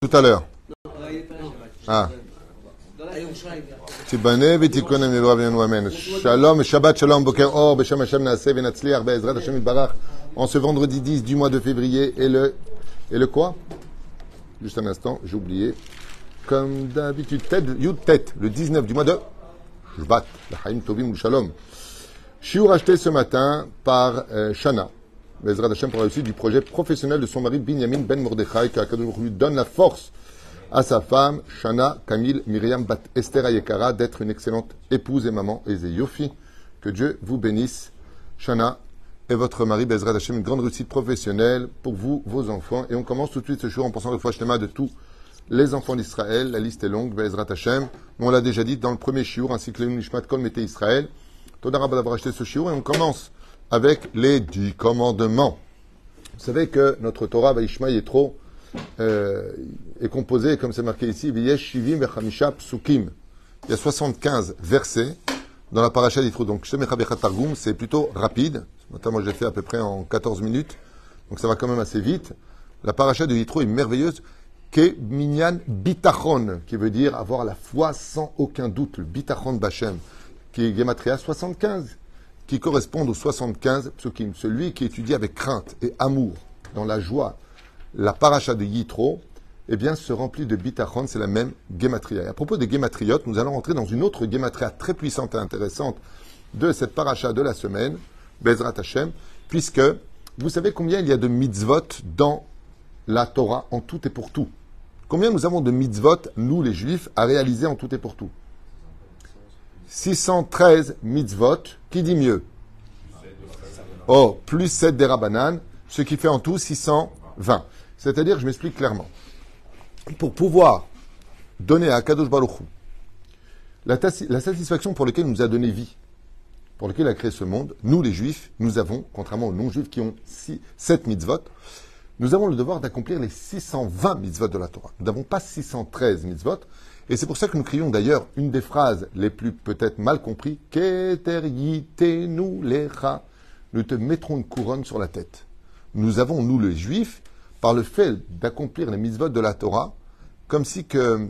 tout à l'heure. Ah. תיבנה ותיכון במדבר בינינו אמן. Shalom, Shabbat Shalom, Boker Or, Beshem Hashem Naaseh, Venatzliach, Be'ezrat Hashem Yitbarach, en ce vendredi 10 du mois de février, et le, et le quoi Juste un instant, j'ai oublié. Comme d'habitude, Ted, Yud Tet, le 19 du mois de Shvat, la Haïm Tovim ou Shalom. Shiur acheté ce matin par euh, Shana, Bezrat Hashem pour la réussite du projet professionnel de son mari Binyamin Ben Mordechai, qui lui donne la force à sa femme, Shana Kamil Myriam Bat Esther Ayekara, d'être une excellente épouse et maman, et Yofi. Que Dieu vous bénisse, Shana, et votre mari, Bezrat Hashem, une grande réussite professionnelle pour vous, vos enfants. Et on commence tout de suite ce jour en pensant le fois de tous les enfants d'Israël. La liste est longue, Bezrat Hashem. On l'a déjà dit dans le premier shiur, ainsi que le Nishmat Kol Mete Israël. Todarab d'avoir acheté ce shiur, et on commence avec les dix commandements. Vous savez que notre Torah Vaishma Yetro euh, est composé, comme c'est marqué ici, il y a 75 versets dans la paracha d'Yitro. Donc, Targum, c'est plutôt rapide. Notamment, j'ai fait à peu près en 14 minutes. Donc, ça va quand même assez vite. La paracha de Yitro est merveilleuse. Ke minyan bitachon, qui veut dire avoir la foi sans aucun doute. Le bitachon Bachem, qui est Gematria 75, qui correspond aux 75 psukim. Celui qui étudie avec crainte et amour, dans la joie, la paracha de Yitro, eh bien, se remplit de bitachon, c'est la même gematria. Et à propos des gematriotes, nous allons entrer dans une autre gematria très puissante et intéressante de cette paracha de la semaine, Bezrat Hashem, puisque vous savez combien il y a de mitzvot dans la Torah en tout et pour tout? Combien nous avons de mitzvot, nous les juifs, à réaliser en tout et pour tout? 613 mitzvot, qui dit mieux? Oh, plus 7 des Rabbanan, ce qui fait en tout 620. C'est-à-dire, je m'explique clairement. Pour pouvoir donner à Kadosh Baruch la, la satisfaction pour laquelle il nous a donné vie, pour laquelle il a créé ce monde, nous les juifs, nous avons, contrairement aux non-juifs qui ont 7 mitzvot, nous avons le devoir d'accomplir les 620 mitzvot de la Torah. Nous n'avons pas 613 mitzvot. Et c'est pour ça que nous crions d'ailleurs une des phrases les plus peut-être mal comprises, nous les Nous te mettrons une couronne sur la tête. Nous avons, nous les juifs, par le fait d'accomplir les mitzvot de la Torah, comme si que,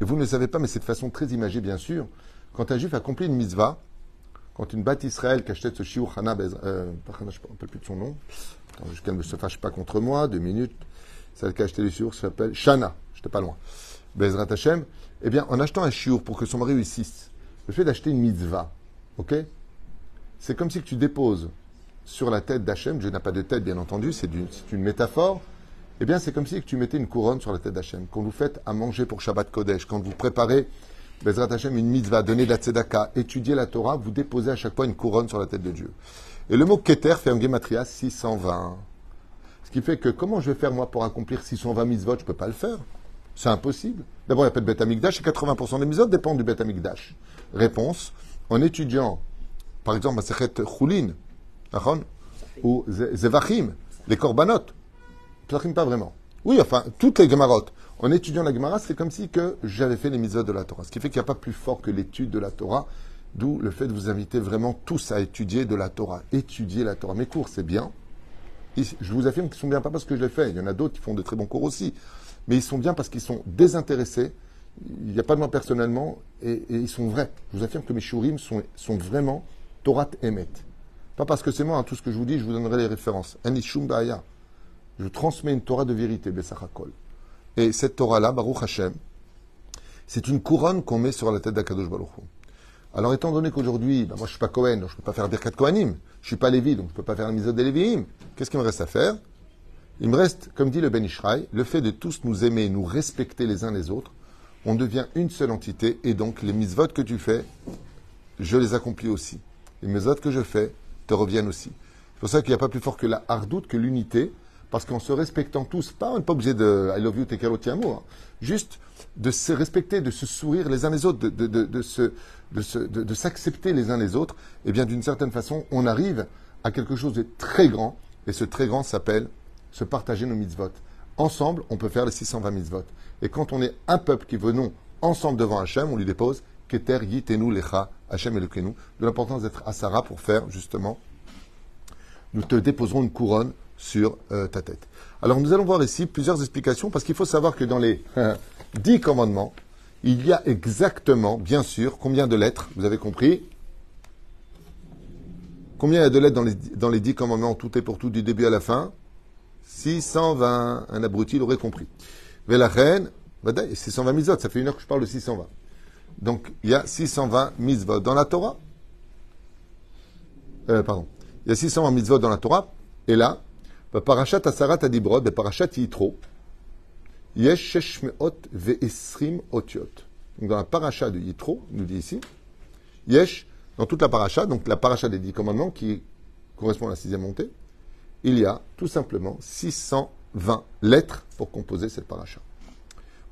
vous ne le savez pas, mais c'est de façon très imagée bien sûr, quand un juif accomplit une mitzvah, quand une batte Israël qui achetait ce shiur Hana, euh, je ne me plus de son nom, jusqu'à qu'elle ne se fâche pas contre moi, deux minutes, celle qui a acheté le shiur s'appelle Shana, j'étais pas loin, Bezrat Hashem, eh bien, en achetant un shiur pour que son mari réussisse, le fait d'acheter une mitzvah, ok? C'est comme si tu déposes sur la tête d'Hachem, Dieu n'a pas de tête bien entendu, c'est une métaphore, eh bien c'est comme si tu mettais une couronne sur la tête d'Hachem. Quand vous faites à manger pour Shabbat Kodesh, quand vous préparez Bezrat Hachem une mitzvah, donner de la tzedaka, étudier la Torah, vous déposez à chaque fois une couronne sur la tête de Dieu. Et le mot Keter fait un gematria 620. Ce qui fait que comment je vais faire moi pour accomplir 620 mitzvot Je ne peux pas le faire. C'est impossible. D'abord, il n'y a pas de Bet Amikdash et 80% des mitzvot dépendent du Bet Amikdash. Réponse en étudiant, par exemple, Masechet Choulin, ou Zevachim, les korbanot. Zevachim, pas vraiment. Oui, enfin, toutes les Gemarotes. En étudiant la Gemara, c'est comme si que j'avais fait les mitzvot de la Torah. Ce qui fait qu'il n'y a pas plus fort que l'étude de la Torah, d'où le fait de vous inviter vraiment tous à étudier de la Torah. Étudier la Torah. Mes cours, c'est bien. Je vous affirme qu'ils sont bien pas parce que je l'ai fait. Il y en a d'autres qui font de très bons cours aussi. Mais ils sont bien parce qu'ils sont désintéressés. Il n'y a pas de moi personnellement. Et, ils sont vrais. Je vous affirme que mes shurim sont, sont vraiment Torah Emet. Pas parce que c'est moi, hein, tout ce que je vous dis, je vous donnerai les références. Je transmets une Torah de vérité, Bessachakol. Et cette Torah-là, Baruch Hashem, c'est une couronne qu'on met sur la tête d'Akadosh Baruch Alors, étant donné qu'aujourd'hui, ben, moi je suis pas Cohen, donc je peux pas faire Birkat Kohanim, je suis pas Lévi, donc je peux pas faire la mise des Lévi'im, qu'est-ce qu'il me reste à faire? Il me reste, comme dit le Ben Ishraï, le fait de tous nous aimer, nous respecter les uns les autres, on devient une seule entité, et donc les mises-votes que tu fais, je les accomplis aussi. Les mises-votes que je fais, te reviennent aussi. C'est pour ça qu'il n'y a pas plus fort que la hardoute, que l'unité, parce qu'en se respectant tous, pas, on n'est pas obligé de I love you, take care hein, juste de se respecter, de se sourire les uns les autres, de, de, de, de, de s'accepter les uns les autres, et eh bien d'une certaine façon, on arrive à quelque chose de très grand, et ce très grand s'appelle se partager nos mitzvot. Ensemble, on peut faire les 620 mitzvot. Et quand on est un peuple qui venons ensemble devant Hachem, on lui dépose Keter Yitenu Lecha, Hachem Elokenu, de l'importance d'être à Sarah pour faire justement, nous te déposerons une couronne sur euh, ta tête. Alors nous allons voir ici plusieurs explications parce qu'il faut savoir que dans les dix commandements, il y a exactement, bien sûr, combien de lettres Vous avez compris? Combien il y a de lettres dans les, dans les dix commandements Tout est pour tout du début à la fin? 620. Un abruti l'aurait compris. Reine, 620 mitzvot, ça fait une heure que je parle de 620. Donc il y a 620 mitzvot dans la Torah. Euh, pardon. Il y a 620 mitzvot dans la Torah. Et là, Parashat Asarat Adibrod, Parashat Yitro, Yesh Sheshmeot Ve'esrim Otiot. Donc dans la paracha de Yitro, nous dit ici, Yesh, dans toute la paracha, donc la paracha des dix commandements qui correspond à la sixième montée, il y a tout simplement 620 lettres pour composer cette paracha.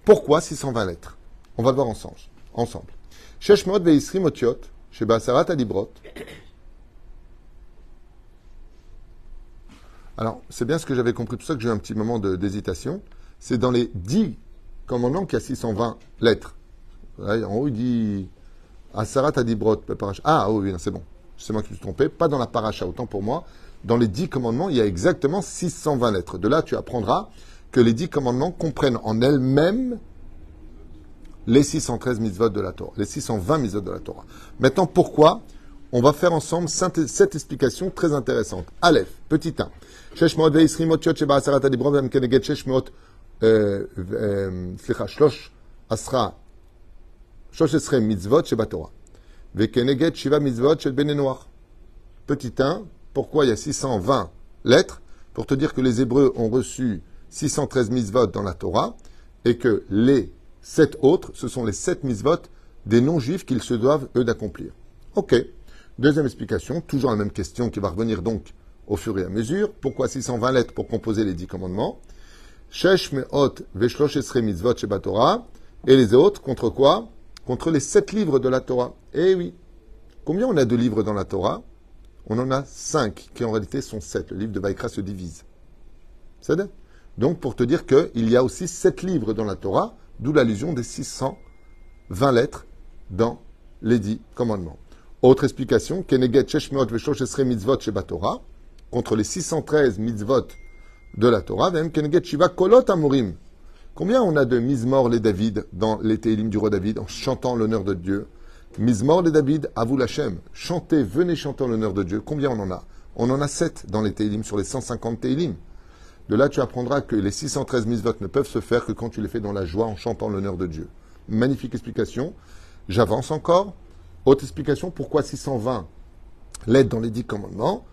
Pourquoi 620 lettres? On va le voir ensemble. ensemble. Asarat Adibrot, Alors, c'est bien ce que j'avais compris, pour ça que j'ai eu un petit moment d'hésitation. C'est dans les 10 commandements qu'il y a 620 lettres. en haut, il dit Asarat Adibrot, Ah, oui, c'est bon. C'est moi qui me suis trompé. Pas dans la paracha, autant pour moi. Dans les dix commandements, il y a exactement 620 lettres. De là, tu apprendras que les dix commandements comprennent en elles-mêmes les 613 mitzvot de la Torah, les 620 mitzvot de la Torah. Maintenant, pourquoi On va faire ensemble cette explication très intéressante. Aleph, petit 1. Euh, euh, petit 1, pourquoi il y a 620 lettres Pour te dire que les Hébreux ont reçu 613 mitzvot dans la Torah et que les sept autres, ce sont les sept mitzvot des non-juifs qu'ils se doivent, eux, d'accomplir. Ok. Deuxième explication, toujours la même question qui va revenir donc au fur et à mesure. Pourquoi 620 lettres pour composer les dix commandements? Et les autres, contre quoi? Contre les sept livres de la Torah. Eh oui. Combien on a de livres dans la Torah? On en a cinq, qui en réalité sont sept. Le livre de Vaikra se divise. C'est Donc, pour te dire qu'il y a aussi sept livres dans la Torah, d'où l'allusion des 620 lettres dans les dix commandements. Autre explication, Keneget Sheshmeot Veshosh Mitzvot Torah contre les 613 mitzvot de la Torah, kolot amurim. Combien on a de mizmor les David dans les Télim du roi David en chantant l'honneur de Dieu Mizmor les David, à vous l'Hachem. Chantez, venez chanter l'honneur de Dieu. Combien on en a On en a 7 dans les Télim sur les 150 Télim. De là, tu apprendras que les 613 mitzvot ne peuvent se faire que quand tu les fais dans la joie en chantant l'honneur de Dieu. Magnifique explication. J'avance encore. Autre explication, pourquoi 620 l'aide dans les 10 commandements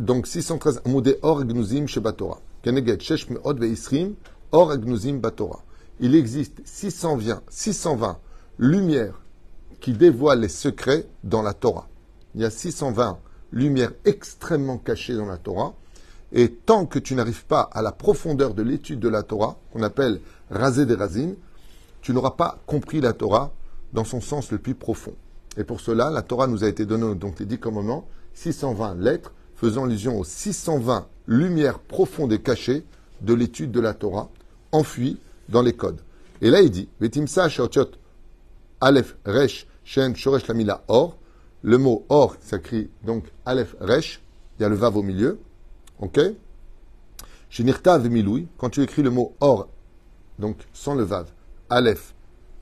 donc 613 Amoudé Or Gnuzim Shebatora. Keneget Shesh Meod Veisrim Or Gnuzim Batora. Il existe 620, 620 lumières qui dévoilent les secrets dans la Torah. Il y a 620 lumières extrêmement cachées dans la Torah. Et tant que tu n'arrives pas à la profondeur de l'étude de la Torah, qu'on appelle raser des racines, tu n'auras pas compris la Torah dans son sens le plus profond. Et pour cela, la Torah nous a été donnée, donc les dix commandements, 620 lettres, faisant allusion aux 620 lumières profondes et cachées de l'étude de la Torah, enfuies dans les codes. Et là, il dit, Aleph Resh Or. Le mot Or s'écrit donc Aleph Resh, il y a le Vav au milieu. Ok Shinirta Vemiloui, quand tu écris le mot Or, donc sans le Vav, Aleph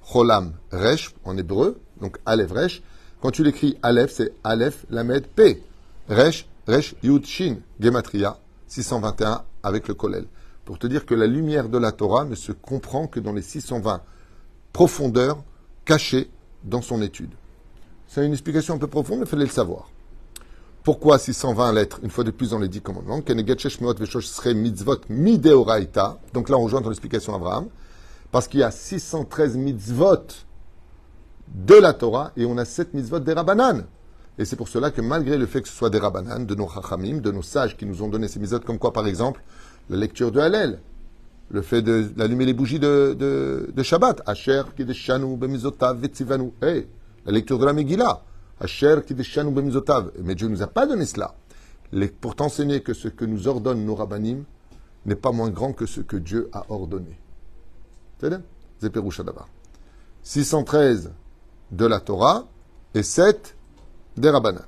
Cholam Resh en hébreu, donc Aleph Resh. Quand tu l'écris Aleph, c'est Aleph Lamed P. Resh Resh Yud Shin, Gematria, 621 avec le Kolel. Pour te dire que la lumière de la Torah ne se comprend que dans les 620 profondeurs cachées dans son étude. C'est une explication un peu profonde, mais il fallait le savoir. Pourquoi 620 lettres, une fois de plus dans les dix commandements, mitzvot donc là on rejoint dans l'explication Abraham, parce qu'il y a 613 mitzvot de la Torah et on a 7 mitzvot des Rabbanan. Et c'est pour cela que malgré le fait que ce soit des rabbanan, de nos chachamim, de nos sages qui nous ont donné ces misotes, comme quoi par exemple la lecture de Hallel, le fait d'allumer les bougies de, de, de Shabbat, Asher kideshanu bemizotav vetzivanu, hey, la lecture de la Megillah, Asher kideshanu bemizotav, mais Dieu nous a pas donné cela. pour t'enseigner que ce que nous ordonnent nos rabbanim n'est pas moins grand que ce que Dieu a ordonné. C'est d'abord. 613 de la Torah et 7 des Rabbana.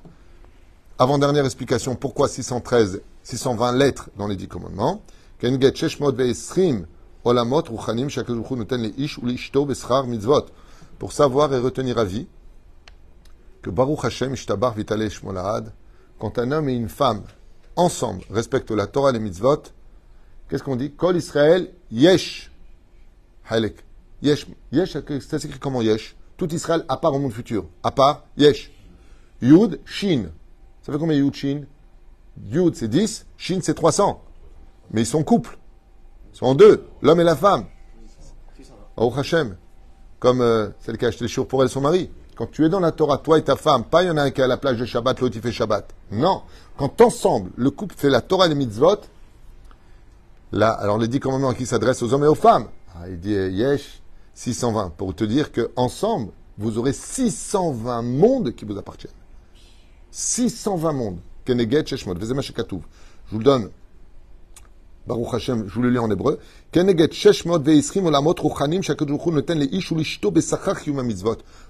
Avant-dernière explication, pourquoi 613 620 lettres dans les dix commandements? Pour savoir et retenir à vie que Baruch Hashem Ishtabar Vitale Shmolahad, quand un homme et une femme ensemble respectent la Torah et les mitzvot, qu'est-ce qu'on dit? Yesh. Yesh Tout Israël à part au monde futur. À part Yesh. Yud, Shin. Ça fait combien Yud, Shin? Yud, c'est 10. Shin, c'est 300. Mais ils sont couple. Ils sont en deux. L'homme et la femme. Au Hashem. Comme euh, celle qui a acheté les chiours pour elle, son mari. Quand tu es dans la Torah, toi et ta femme, pas il y en a un qui est à la plage de Shabbat, l'autre il fait Shabbat. Non. Quand ensemble, le couple fait la Torah et les mitzvot, là, alors les dix commandements qui s'adressent aux hommes et aux femmes. Ah, il dit Yesh 620 pour te dire que ensemble, vous aurez 620 mondes qui vous appartiennent. 620 mondes. Je vous le donne. Baruch Hashem, je vous le lis en hébreu.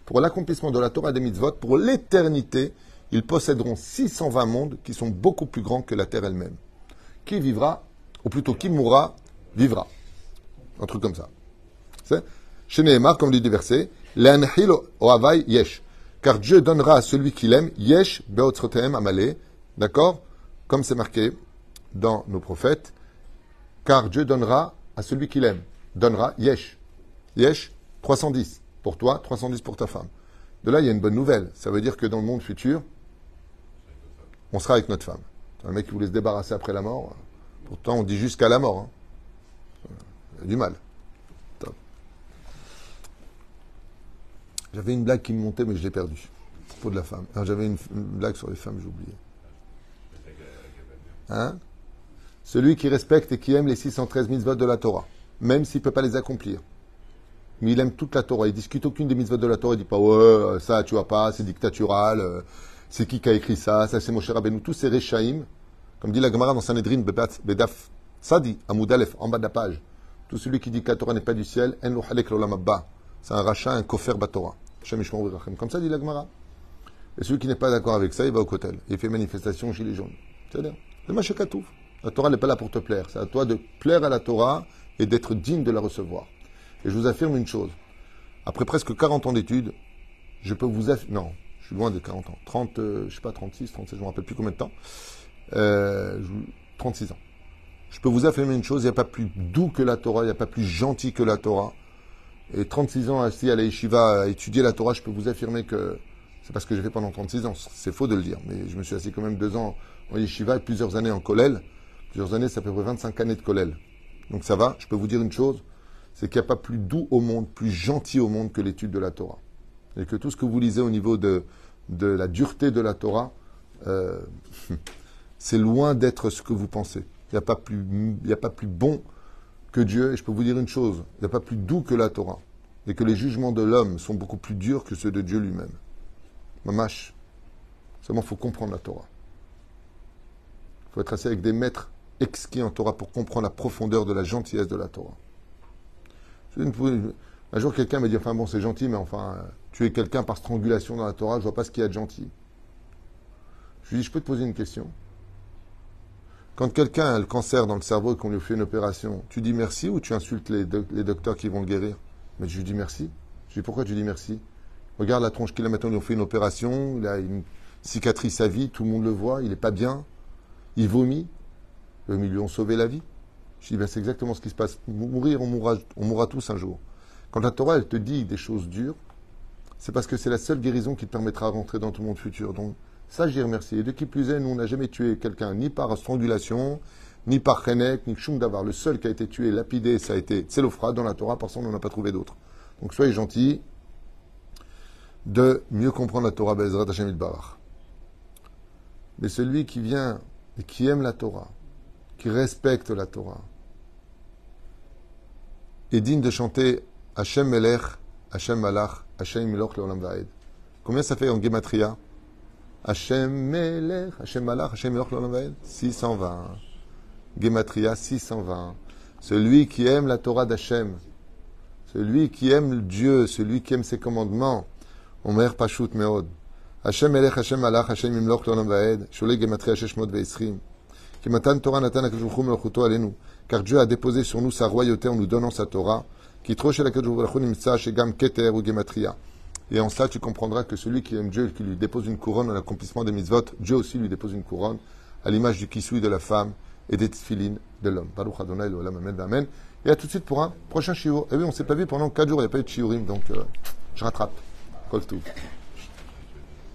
Pour l'accomplissement de la Torah des mitzvot, pour l'éternité, ils posséderont 620 mondes qui sont beaucoup plus grands que la terre elle-même. Qui vivra, ou plutôt qui mourra, vivra. Un truc comme ça. Chez Nehemar, comme dit L'anhil oavai yesh. Car Dieu donnera à celui qu'il aime, yesh beotzrotem amale. D'accord? Comme c'est marqué dans nos prophètes. Car Dieu donnera à celui qu'il aime. Donnera yesh. Yesh, 310 pour toi, 310 pour ta femme. De là, il y a une bonne nouvelle. Ça veut dire que dans le monde futur, on sera avec notre femme. Un mec qui voulait se débarrasser après la mort. Pourtant, on dit jusqu'à la mort. Hein. Du mal. J'avais une blague qui me montait, mais je l'ai perdue. Pour de la femme. J'avais une, blague sur les femmes, j'ai oublié. Hein? Celui qui respecte et qui aime les 613 mitzvot de la Torah, même s'il ne peut pas les accomplir. Mais il aime toute la Torah. Il discute aucune des mitzvot de la Torah. Il dit pas, ouais, ça, tu vois pas, c'est dictatural. Euh, c'est qui qui a écrit ça Ça, c'est Moshe Rabbeinu. Tous ces Rechaim, comme dit la Gemara dans Sanhedrin, Bedaf, Sadi, Amoudalef, en bas de la page. Tout celui qui dit que la Torah n'est pas du ciel, c'est un rachat, un kofer batora. Comme ça dit la Gemara. Et celui qui n'est pas d'accord avec ça, il va au kotel. Il fait manifestation gilet jaune. C'est-à-dire, le La Torah n'est pas là pour te plaire. C'est à toi de plaire à la Torah et d'être digne de la recevoir. Et je vous affirme une chose. Après presque 40 ans d'études, je peux vous affirmer. Non, je suis loin de 40 ans. 30, euh, je sais pas, 36, 37, je me rappelle plus combien de temps. Euh, 36 ans. Je peux vous affirmer une chose, il n'y a pas plus doux que la Torah, il n'y a pas plus gentil que la Torah et 36 ans assis à la yeshiva à étudier la Torah, je peux vous affirmer que c'est parce que j'ai fait pendant 36 ans. C'est faux de le dire, mais je me suis assis quand même deux ans en yeshiva et plusieurs années en kollel. Plusieurs années, fait à peu près 25 années de kollel. Donc ça va, je peux vous dire une chose, c'est qu'il n'y a pas plus doux au monde, plus gentil au monde que l'étude de la Torah. Et que tout ce que vous lisez au niveau de, de la dureté de la Torah, euh, c'est loin d'être ce que vous pensez. Il n'y a, pas plus, a pas plus bon que Dieu, et je peux vous dire une chose, il n'y a pas plus doux que la Torah, et que les jugements de l'homme sont beaucoup plus durs que ceux de Dieu lui-même. Mamash, seulement il faut comprendre la Torah. Il faut être assis avec des maîtres exquis en Torah pour comprendre la profondeur de la gentillesse de la Torah. Un jour, quelqu'un m'a dit, enfin bon, c'est gentil, mais enfin, tu es quelqu'un par strangulation dans la Torah, je vois pas ce qu'il y a de gentil. Je lui dis, je peux te poser une question? Quand quelqu'un a le cancer dans le cerveau et qu'on lui fait une opération, tu dis merci ou tu insultes les, docteurs qui vont le guérir? Mais je lui dis merci. Je lui dis pourquoi tu dis merci? Regarde la tronche qu'il a maintenant, ils ont fait une opération, il a une cicatrice à vie, tout le monde le voit, il n'est pas bien, il vomit, mais ils lui ont sauvé la vie. Je dis ben, c'est exactement ce qui se passe. Mourir, on mourra, on mourra tous un jour. Quand la Torah, elle te dit des choses dures, c'est parce que c'est la seule guérison qui te permettra de rentrer dans ton monde futur. Donc, ça, j'y remercie. Et de qui plus est, nous, on n'a jamais tué quelqu'un, ni par strangulation, ni par Chenek, ni Kshum Davar. Le seul qui a été tué, lapidé, ça a été Tselofra dans la Torah, parce qu'on n'en a pas trouvé d'autres. Donc soyez gentils de mieux comprendre la Torah. Mais celui qui vient et qui aime la Torah, qui respecte la Torah, est digne de chanter Hashem Melech, Hashem Malach, Hashem Miloch Leolam Vaed. Combien ça fait en Gematria Hachem Melech, Hachem Malach, Hachem Melech 620. Gematria 620. Celui qui aime la Torah d'Hachem, celui qui aime Dieu, celui qui aime ses commandements, Omer Pashut Meod. Hachem Melech, Hachem Malach, Hachem Imloch L'Olam Vaed, Shule Gematria Sheshmot Ve'esrim. Car Dieu a déposé sur nous sa royauté en nous donnant sa Torah. Et en cela, tu comprendras que celui qui aime Dieu et qui lui dépose une couronne en l'accomplissement des mitzvot, Dieu aussi lui dépose une couronne à l'image du kisui de la femme et des tfilines de l'homme. Baruch Adonai, Amen. Et à tout de suite pour un prochain shiur. Et oui, on s'est pas vu pendant 4 jours, il n'y a pas eu de shiurim, donc euh, je rattrape. Kol